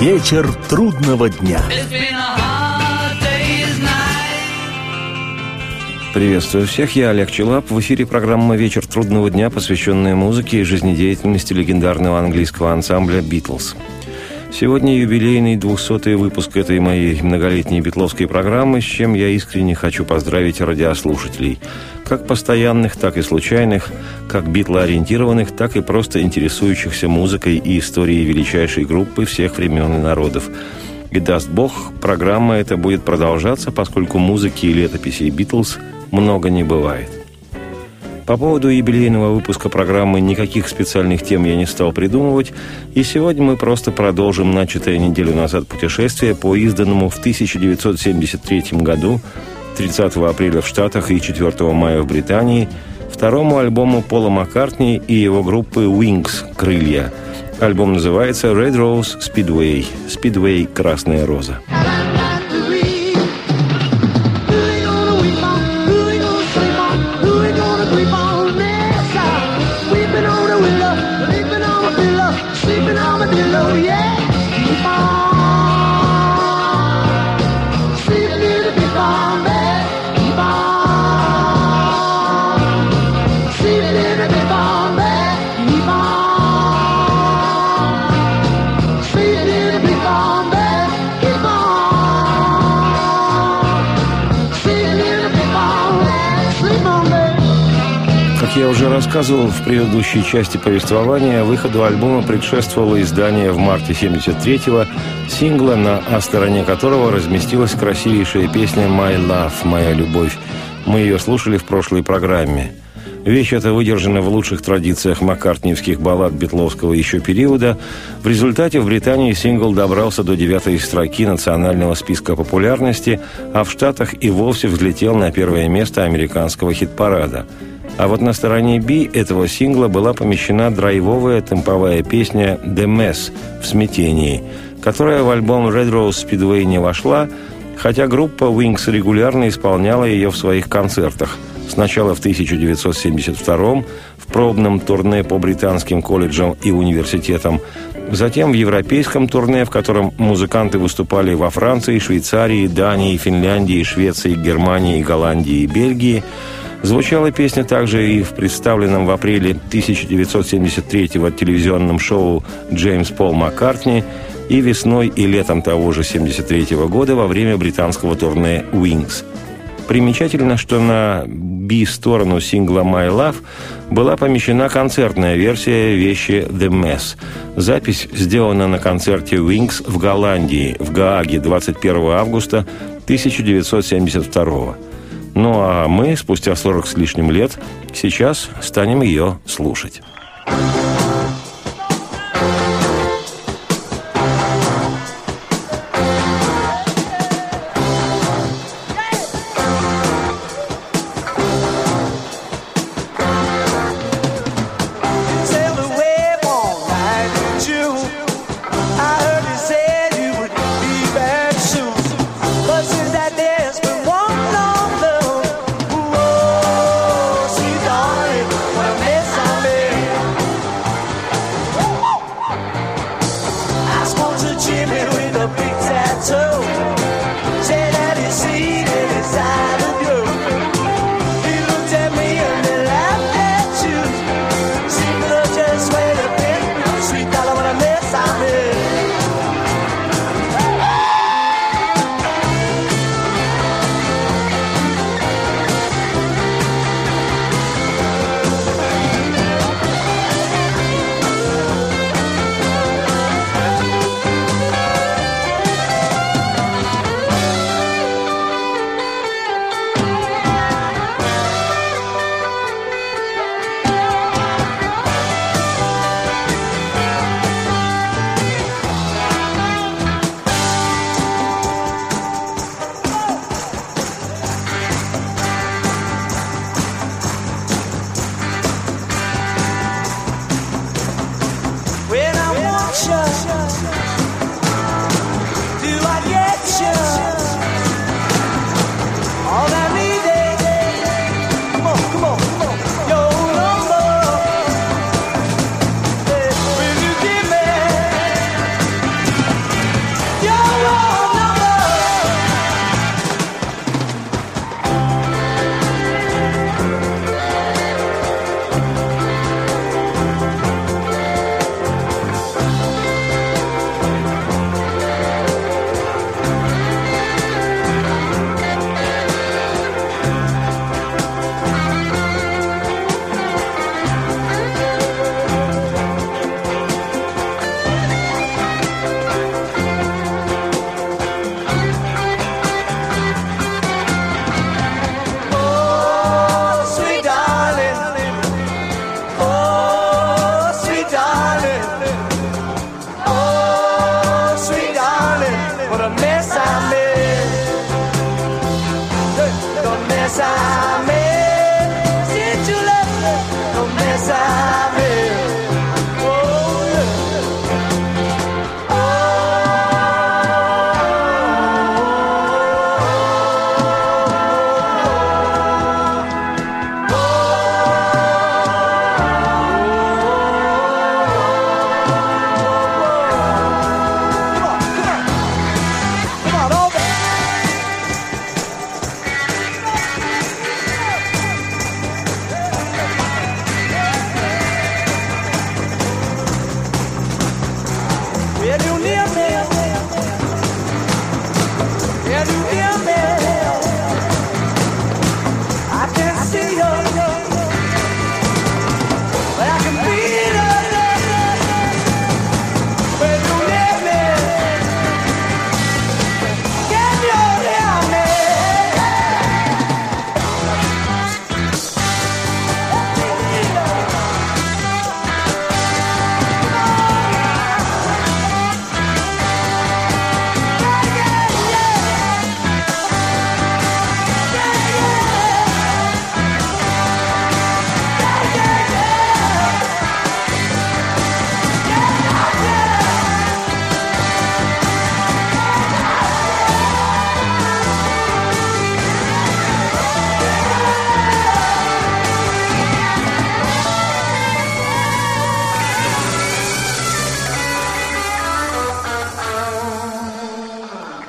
Вечер трудного дня. Приветствую всех, я Олег Челап. В эфире программа «Вечер трудного дня», посвященная музыке и жизнедеятельности легендарного английского ансамбля «Битлз». Сегодня юбилейный 200-й выпуск этой моей многолетней битловской программы, с чем я искренне хочу поздравить радиослушателей. Как постоянных, так и случайных, как битлоориентированных, так и просто интересующихся музыкой и историей величайшей группы всех времен и народов. И даст Бог, программа эта будет продолжаться, поскольку музыки и летописей «Битлз» много не бывает. По поводу юбилейного выпуска программы никаких специальных тем я не стал придумывать, и сегодня мы просто продолжим начатое неделю назад путешествие по изданному в 1973 году, 30 апреля в Штатах и 4 мая в Британии, второму альбому Пола Маккартни и его группы Wings «Крылья». Альбом называется «Red Rose Speedway» – «Speedway. Красная роза». Рассказывал в предыдущей части повествования, выходу альбома предшествовало издание в марте 73-го сингла, на А стороне которого разместилась красивейшая песня «My Love», «Моя любовь». Мы ее слушали в прошлой программе. Вещь эта выдержана в лучших традициях маккартниевских баллад битловского еще периода. В результате в Британии сингл добрался до девятой строки национального списка популярности, а в Штатах и вовсе взлетел на первое место американского хит-парада – а вот на стороне B этого сингла была помещена драйвовая темповая песня «The Mess» в смятении, которая в альбом Red Rose Speedway не вошла, хотя группа Wings регулярно исполняла ее в своих концертах. Сначала в 1972 в пробном турне по британским колледжам и университетам, затем в европейском турне, в котором музыканты выступали во Франции, Швейцарии, Дании, Финляндии, Швеции, Германии, Голландии и Бельгии – Звучала песня также и в представленном в апреле 1973-го телевизионном шоу «Джеймс Пол Маккартни» и весной и летом того же 1973 -го года во время британского турне «Wings». Примечательно, что на B-сторону сингла «My Love» была помещена концертная версия вещи «The Mess». Запись сделана на концерте «Wings» в Голландии, в Гааге 21 августа 1972 года. Ну а мы, спустя 40 с лишним лет, сейчас станем ее слушать.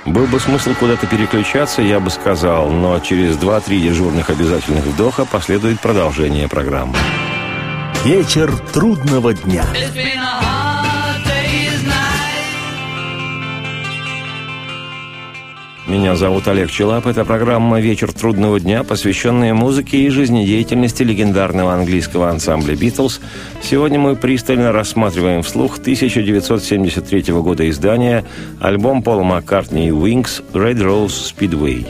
Был бы смысл куда-то переключаться, я бы сказал, но через 2-3 дежурных обязательных вдоха последует продолжение программы. Вечер трудного дня. Меня зовут Олег Челап. Это программа «Вечер трудного дня», посвященная музыке и жизнедеятельности легендарного английского ансамбля «Битлз». Сегодня мы пристально рассматриваем вслух 1973 года издания альбом Пола Маккартни и «Wings» «Red Rose Speedway».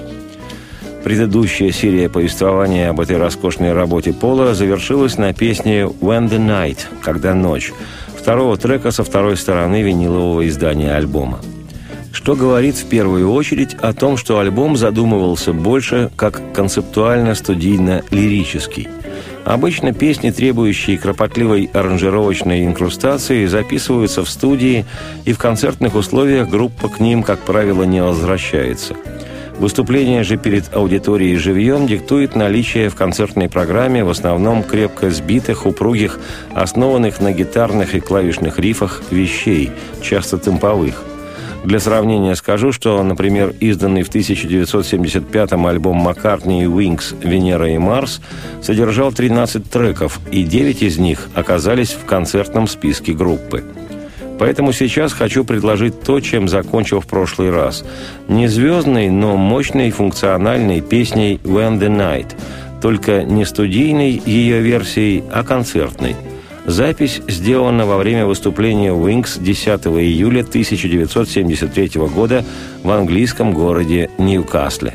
Предыдущая серия повествования об этой роскошной работе Пола завершилась на песне «When the Night» – «Когда ночь» второго трека со второй стороны винилового издания альбома что говорит в первую очередь о том, что альбом задумывался больше как концептуально-студийно-лирический. Обычно песни, требующие кропотливой аранжировочной инкрустации, записываются в студии, и в концертных условиях группа к ним, как правило, не возвращается. Выступление же перед аудиторией живьем диктует наличие в концертной программе в основном крепко сбитых, упругих, основанных на гитарных и клавишных рифах вещей, часто темповых. Для сравнения скажу, что, например, изданный в 1975-м альбом Маккартни и Уинкс «Венера и Марс» содержал 13 треков, и 9 из них оказались в концертном списке группы. Поэтому сейчас хочу предложить то, чем закончил в прошлый раз. Не звездной, но мощной функциональной песней «When the Night», только не студийной ее версией, а концертной – Запись сделана во время выступления Wings 10 июля 1973 года в английском городе Ньюкасле.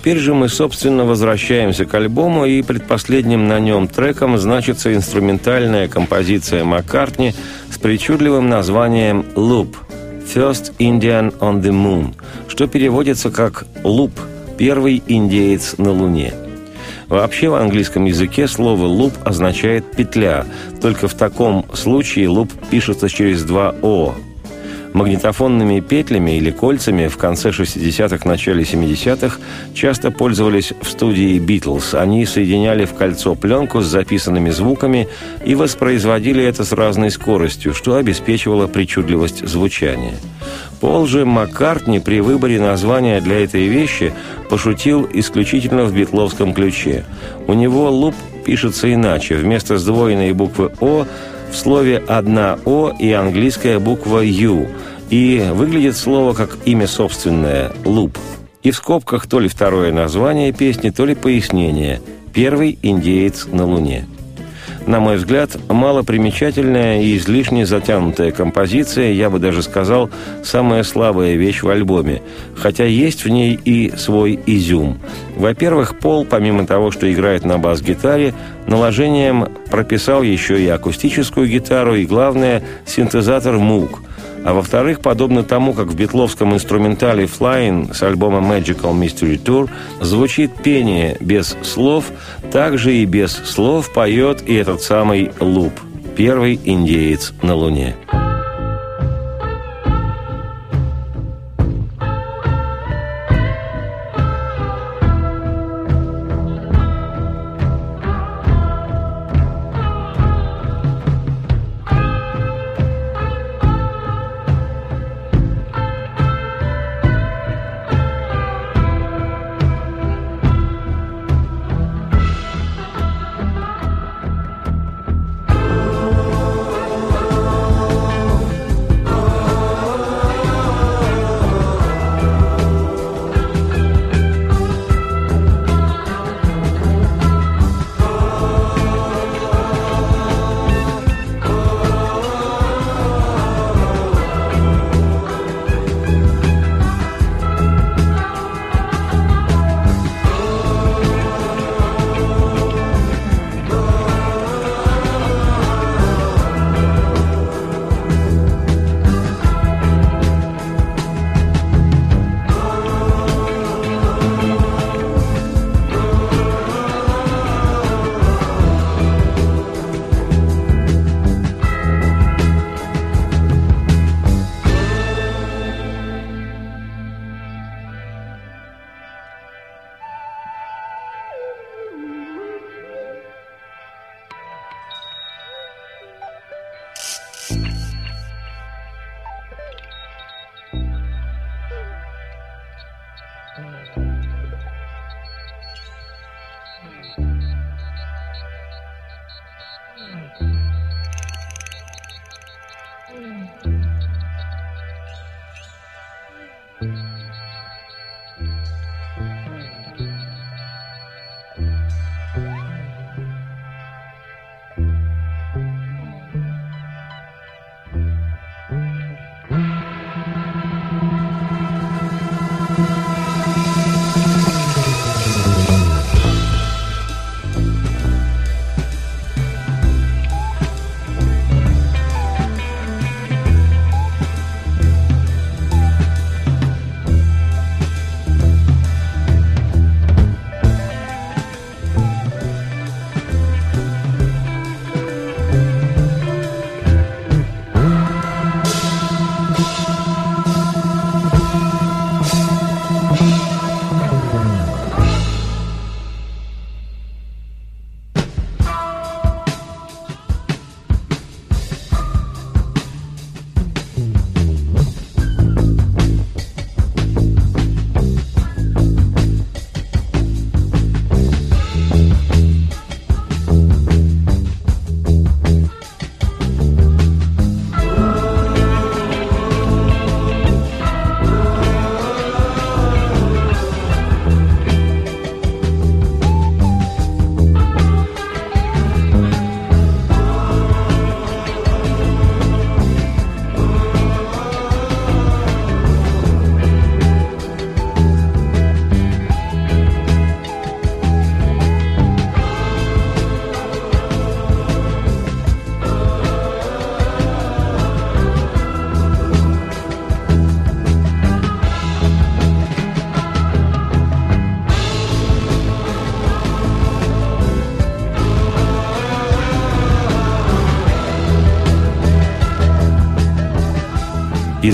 Теперь же мы, собственно, возвращаемся к альбому, и предпоследним на нем треком значится инструментальная композиция Маккартни с причудливым названием «Loop» – «First Indian on the Moon», что переводится как «Луп» – «Первый индеец на Луне». Вообще в английском языке слово «луп» означает «петля», только в таком случае луп пишется через два «о», Магнитофонными петлями или кольцами в конце 60-х, начале 70-х часто пользовались в студии «Битлз». Они соединяли в кольцо пленку с записанными звуками и воспроизводили это с разной скоростью, что обеспечивало причудливость звучания. Пол же Маккартни при выборе названия для этой вещи пошутил исключительно в битловском ключе. У него луп пишется иначе. Вместо сдвоенной буквы «О» в слове одна «О» и английская буква «Ю», и выглядит слово как имя собственное – «луп». И в скобках то ли второе название песни, то ли пояснение «Первый индеец на Луне». На мой взгляд, малопримечательная и излишне затянутая композиция, я бы даже сказал, самая слабая вещь в альбоме, хотя есть в ней и свой изюм. Во-первых, Пол, помимо того, что играет на бас-гитаре, наложением прописал еще и акустическую гитару и, главное, синтезатор Moog – а во-вторых, подобно тому, как в битловском инструментале «Flying» с альбома Magical Mystery Tour звучит пение без слов, так же и без слов поет и этот самый Луп, первый индеец на Луне.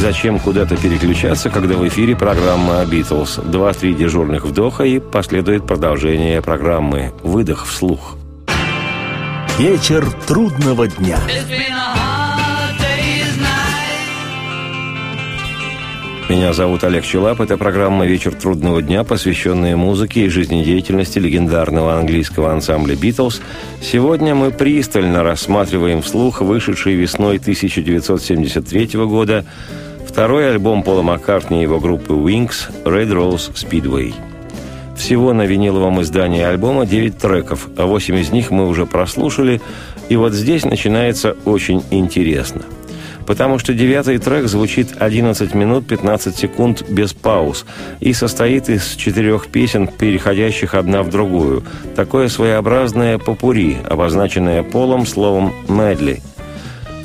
Зачем куда-то переключаться, когда в эфире программа «Битлз». Два-три дежурных вдоха и последует продолжение программы «Выдох вслух». Вечер трудного дня. Меня зовут Олег Челап. Это программа «Вечер трудного дня», посвященная музыке и жизнедеятельности легендарного английского ансамбля «Битлз». Сегодня мы пристально рассматриваем вслух вышедший весной 1973 года второй альбом Пола Маккартни и его группы «Wings» «Red Rose Speedway». Всего на виниловом издании альбома 9 треков, а 8 из них мы уже прослушали, и вот здесь начинается очень интересно – потому что девятый трек звучит 11 минут 15 секунд без пауз и состоит из четырех песен, переходящих одна в другую. Такое своеобразное попури, обозначенное полом словом «медли».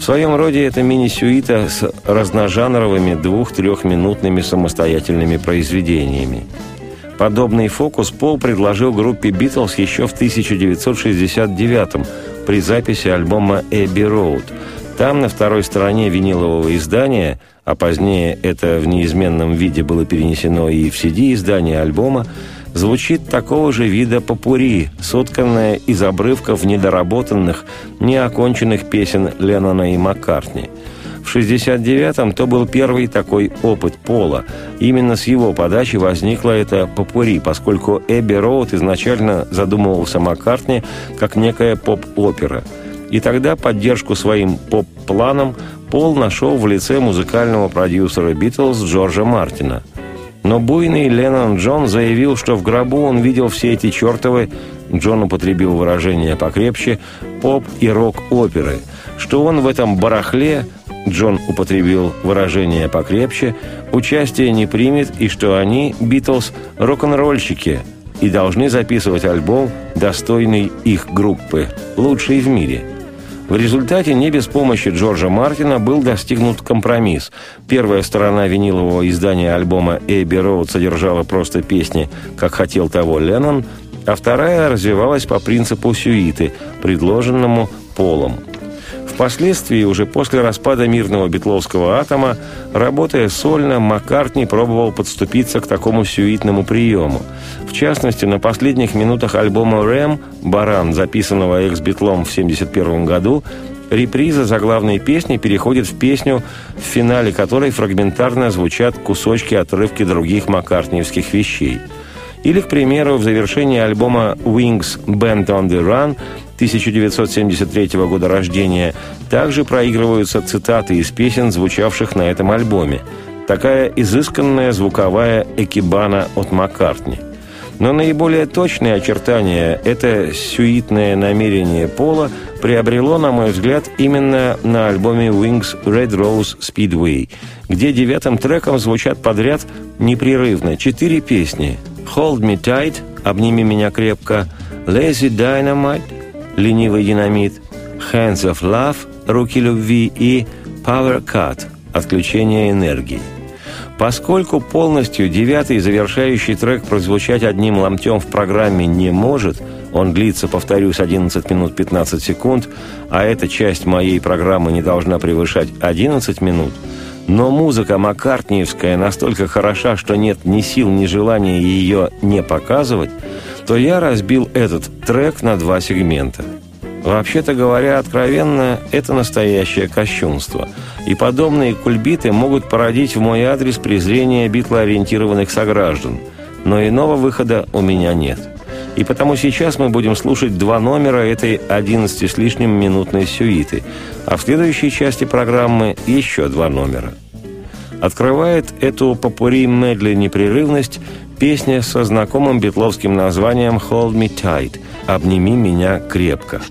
В своем роде это мини-сюита с разножанровыми двух-трехминутными самостоятельными произведениями. Подобный фокус Пол предложил группе «Битлз» еще в 1969 при записи альбома «Эбби Роуд», там, на второй стороне винилового издания, а позднее это в неизменном виде было перенесено и в CD-издание альбома, звучит такого же вида попури, сотканное из обрывков недоработанных, неоконченных песен Леннона и Маккартни. В 69-м то был первый такой опыт Пола. Именно с его подачи возникла эта попури, поскольку Эбби Роуд изначально задумывался Маккартни как некая поп-опера – и тогда поддержку своим поп-планам Пол нашел в лице музыкального продюсера «Битлз» Джорджа Мартина. Но буйный Леннон Джон заявил, что в гробу он видел все эти чертовы, Джон употребил выражение покрепче, поп и рок-оперы, что он в этом барахле Джон употребил выражение покрепче, участие не примет и что они, Битлз, рок-н-ролльщики и должны записывать альбом, достойный их группы, лучший в мире – в результате не без помощи Джорджа Мартина был достигнут компромисс. Первая сторона винилового издания альбома «Эбби Роуд» содержала просто песни «Как хотел того Леннон», а вторая развивалась по принципу сюиты, предложенному Полом – Впоследствии, уже после распада мирного битловского атома, работая сольно, Маккартни пробовал подступиться к такому сюитному приему. В частности, на последних минутах альбома «Рэм» «Баран», записанного экс-битлом в 1971 году, реприза заглавной песни переходит в песню, в финале которой фрагментарно звучат кусочки отрывки других маккартниевских вещей. Или, к примеру, в завершении альбома «Wings Band on the Run» 1973 года рождения, также проигрываются цитаты из песен, звучавших на этом альбоме. Такая изысканная звуковая экибана от Маккартни. Но наиболее точные очертания это сюитное намерение Пола приобрело, на мой взгляд, именно на альбоме Wings Red Rose Speedway, где девятым треком звучат подряд непрерывно четыре песни «Hold Me Tight» «Обними меня крепко», «Lazy Dynamite», «Ленивый динамит», «Hands of Love», «Руки любви» и «Power Cut» – «Отключение энергии». Поскольку полностью девятый завершающий трек прозвучать одним ломтем в программе не может, он длится, повторюсь, 11 минут 15 секунд, а эта часть моей программы не должна превышать 11 минут, но музыка маккартниевская настолько хороша, что нет ни сил, ни желания ее не показывать – то я разбил этот трек на два сегмента. Вообще-то говоря откровенно, это настоящее кощунство. И подобные кульбиты могут породить в мой адрес презрение битлоориентированных сограждан. Но иного выхода у меня нет. И потому сейчас мы будем слушать два номера этой 11 с лишним минутной сюиты, а в следующей части программы еще два номера. Открывает эту попури медли непрерывность Песня со знакомым битловским названием «Hold Me Tight» «Обними меня крепко».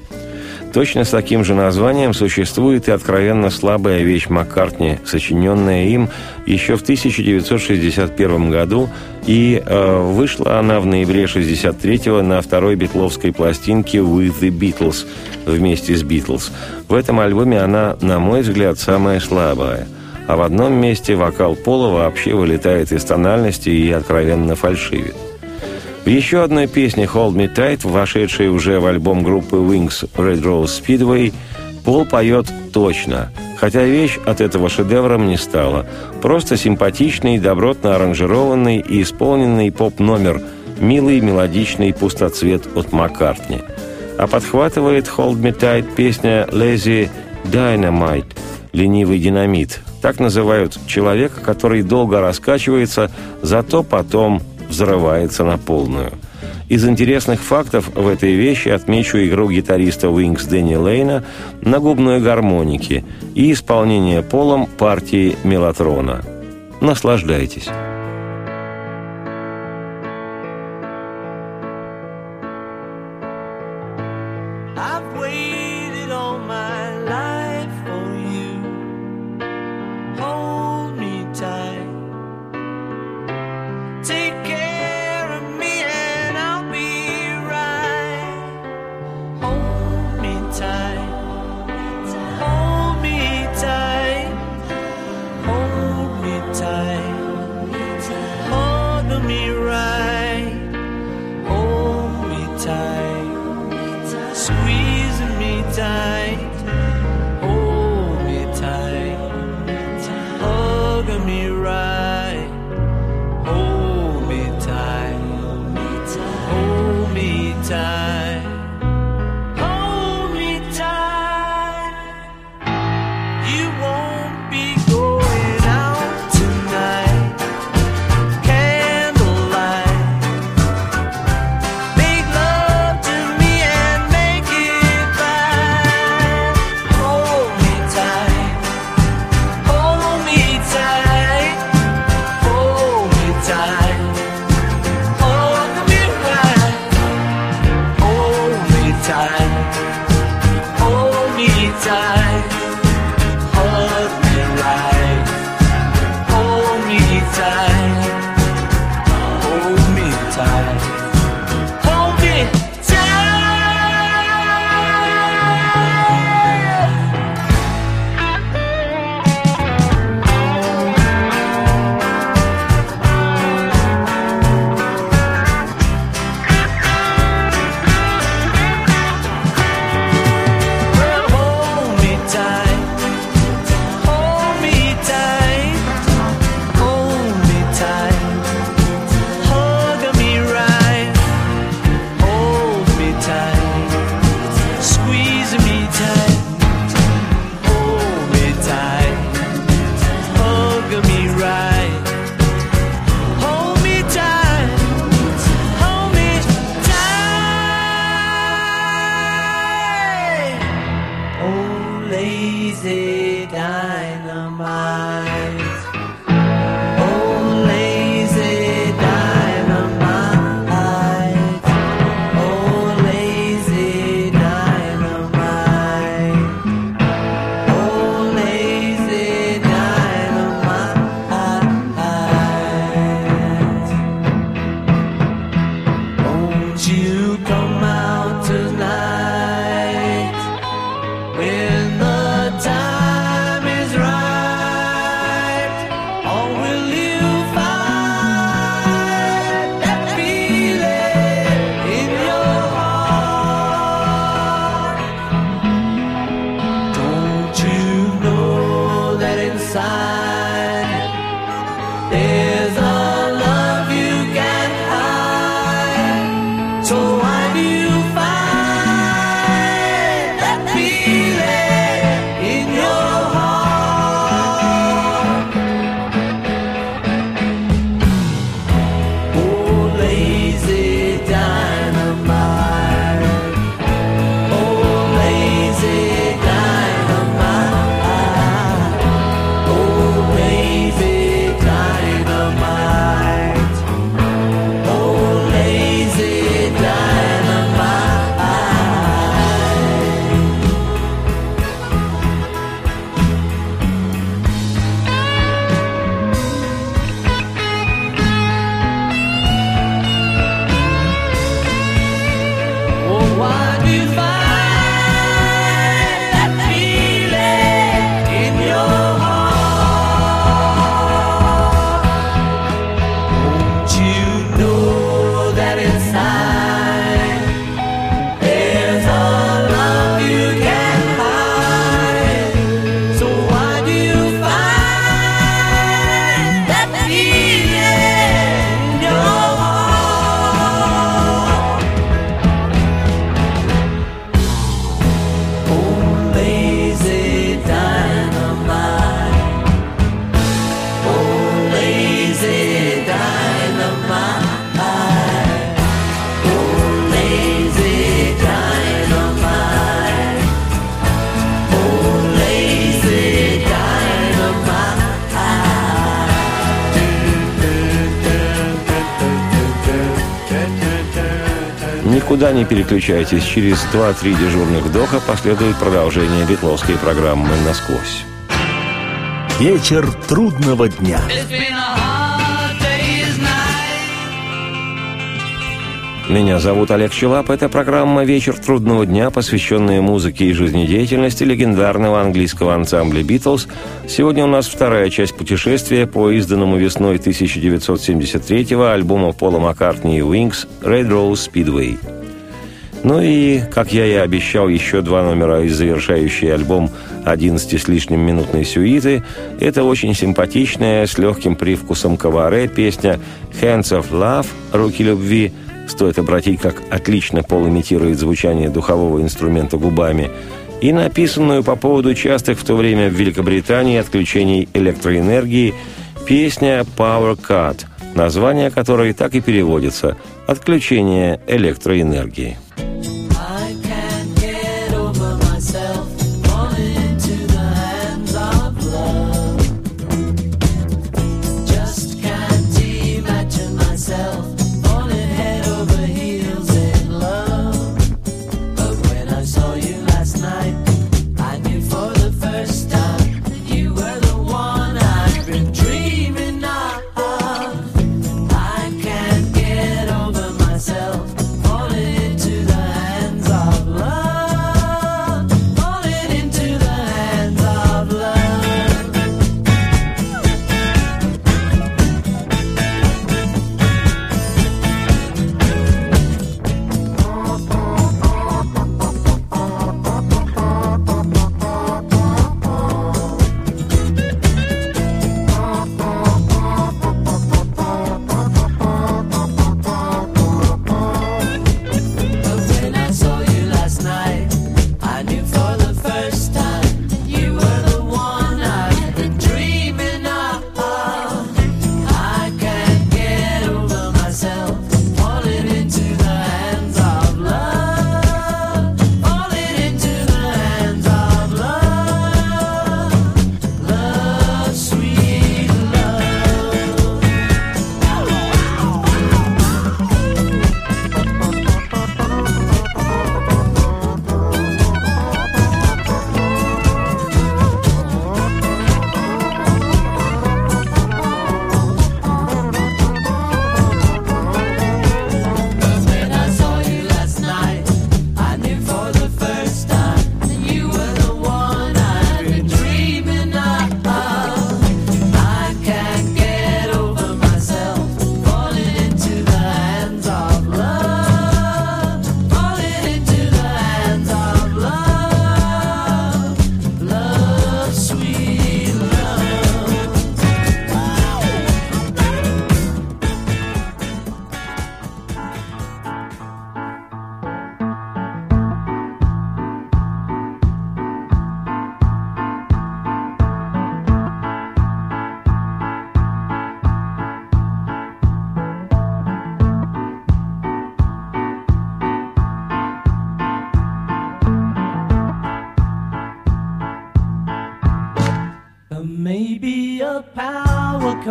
Точно с таким же названием существует и откровенно слабая вещь Маккартни, сочиненная им еще в 1961 году, и э, вышла она в ноябре 63-го на второй битловской пластинке «With the Beatles» вместе с «Битлз». В этом альбоме она, на мой взгляд, самая слабая – а в одном месте вокал Пола вообще вылетает из тональности и откровенно фальшивит. Еще одной песне «Hold Me Tight», вошедшей уже в альбом группы Wings Red Rose Speedway, Пол поет точно Хотя вещь от этого шедевром не стала. Просто симпатичный, добротно аранжированный и исполненный поп-номер «Милый мелодичный пустоцвет» от Маккартни. А подхватывает «Hold Me Tight» песня «Lazy Dynamite» «Ленивый динамит». Так называют человека, который долго раскачивается, зато потом взрывается на полную – из интересных фактов в этой вещи отмечу игру гитариста Wings Дэнни Лейна на губной гармонике и исполнение полом партии «Мелатрона». Наслаждайтесь. Никуда не переключайтесь. Через 2-3 дежурных вдоха последует продолжение битловской программы «Насквозь». Вечер трудного дня. Меня зовут Олег Челап. Это программа «Вечер трудного дня», посвященная музыке и жизнедеятельности легендарного английского ансамбля «Битлз». Сегодня у нас вторая часть путешествия по изданному весной 1973-го альбому Пола Маккартни и «Wings» «Red Rose Speedway». Ну и, как я и обещал, еще два номера из завершающий альбом 11 с лишним минутной сюиты. Это очень симпатичная, с легким привкусом каваре песня «Hands of Love» «Руки любви», Стоит обратить, как отлично Пол имитирует звучание духового инструмента губами, и написанную по поводу частых в то время в Великобритании отключений электроэнергии песня «Power Cut», название которой так и переводится «Отключение электроэнергии».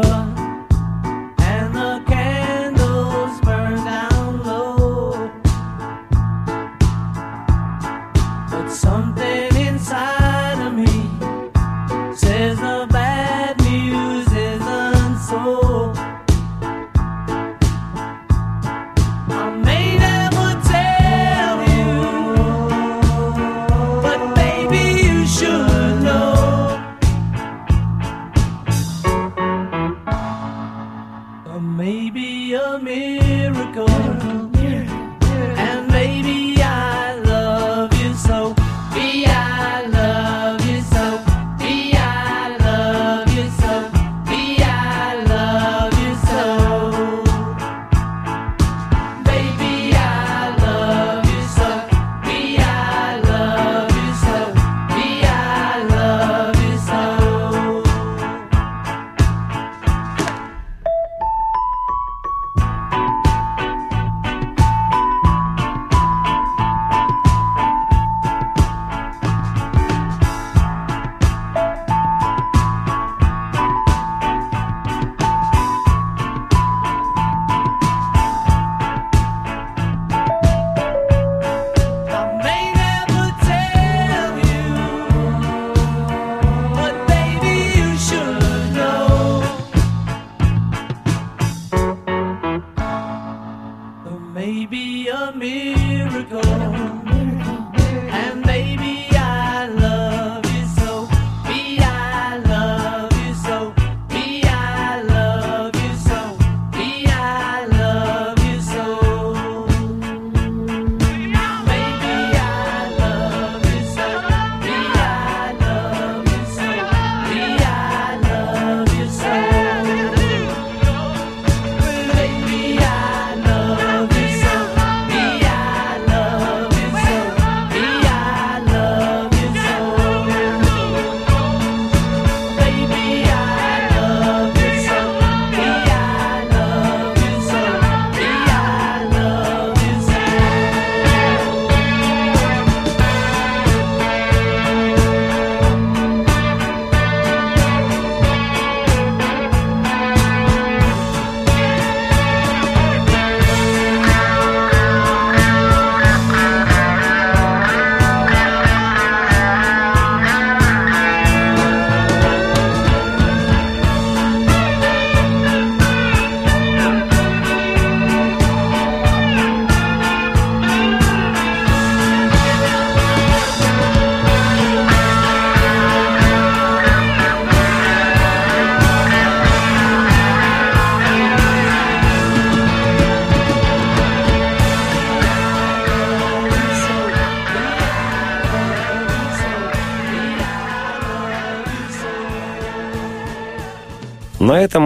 America.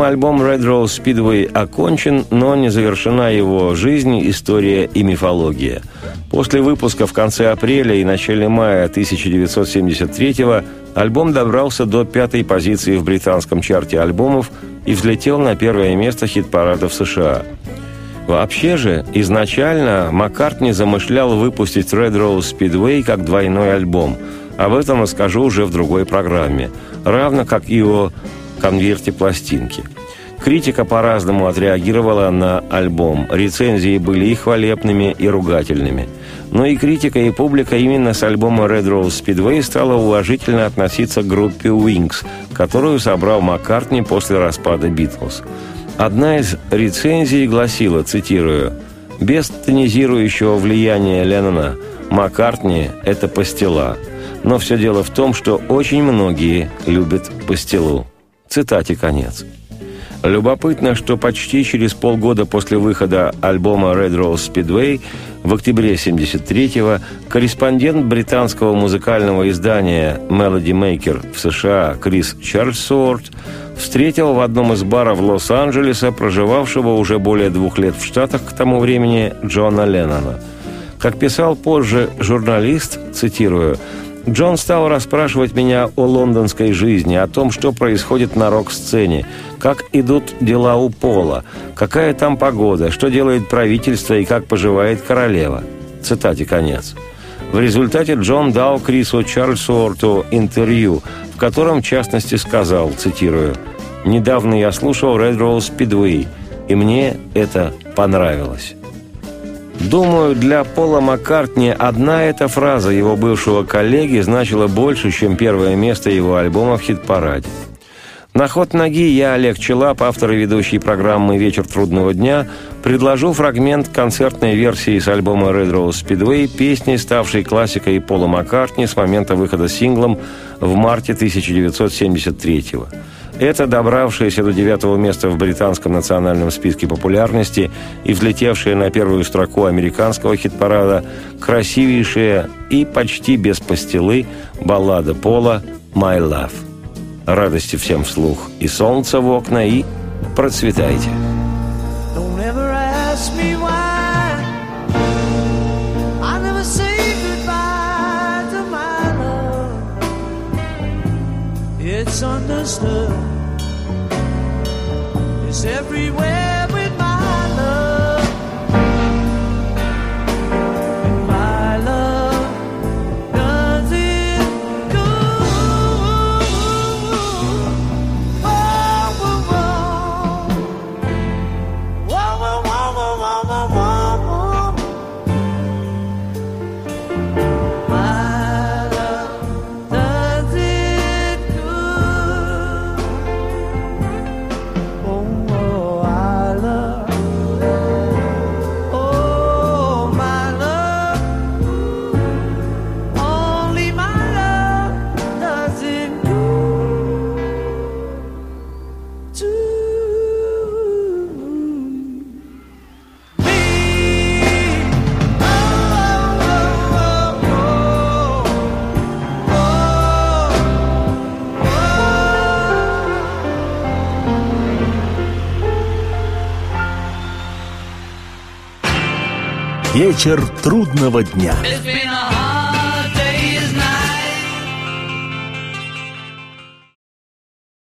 Альбом Red Rose Speedway окончен, но не завершена его жизнь, история и мифология. После выпуска в конце апреля и начале мая 1973-го альбом добрался до пятой позиции в британском чарте альбомов и взлетел на первое место хит-парада в США. Вообще же, изначально Маккартни замышлял выпустить Red Rose Speedway как двойной альбом. Об этом расскажу уже в другой программе. Равно как и о конверте пластинки. Критика по-разному отреагировала на альбом. Рецензии были и хвалебными, и ругательными. Но и критика, и публика именно с альбома Red Rose Speedway стала уважительно относиться к группе Wings, которую собрал Маккартни после распада Битлз. Одна из рецензий гласила, цитирую, «Без тонизирующего влияния Леннона Маккартни – это пастила. Но все дело в том, что очень многие любят пастилу». Цитате конец. Любопытно, что почти через полгода после выхода альбома Red Rose Speedway в октябре 73-го корреспондент британского музыкального издания Melody Maker в США Крис Чарльсуорт встретил в одном из баров Лос-Анджелеса проживавшего уже более двух лет в Штатах к тому времени Джона Леннона. Как писал позже журналист, цитирую, Джон стал расспрашивать меня о лондонской жизни, о том, что происходит на рок-сцене, как идут дела у Пола, какая там погода, что делает правительство и как поживает королева. Цитате конец. В результате Джон дал Крису Чарльсуорту интервью, в котором, в частности, сказал, цитирую, «Недавно я слушал Red Rose Speedway, и мне это понравилось». Думаю, для Пола Маккартни одна эта фраза его бывшего коллеги значила больше, чем первое место его альбома в хит-параде. На ход ноги я, Олег Челап, автор и ведущий программы «Вечер трудного дня», предложу фрагмент концертной версии с альбома Red Rose Speedway песни, ставшей классикой Пола Маккартни с момента выхода синглом в марте 1973 года. Это добравшаяся до девятого места в британском национальном списке популярности и взлетевшая на первую строку американского хит-парада красивейшая и почти без пастилы баллада Пола «My Love». Радости всем вслух и солнца в окна, и процветайте. Understood. It's everywhere. Вечер трудного дня.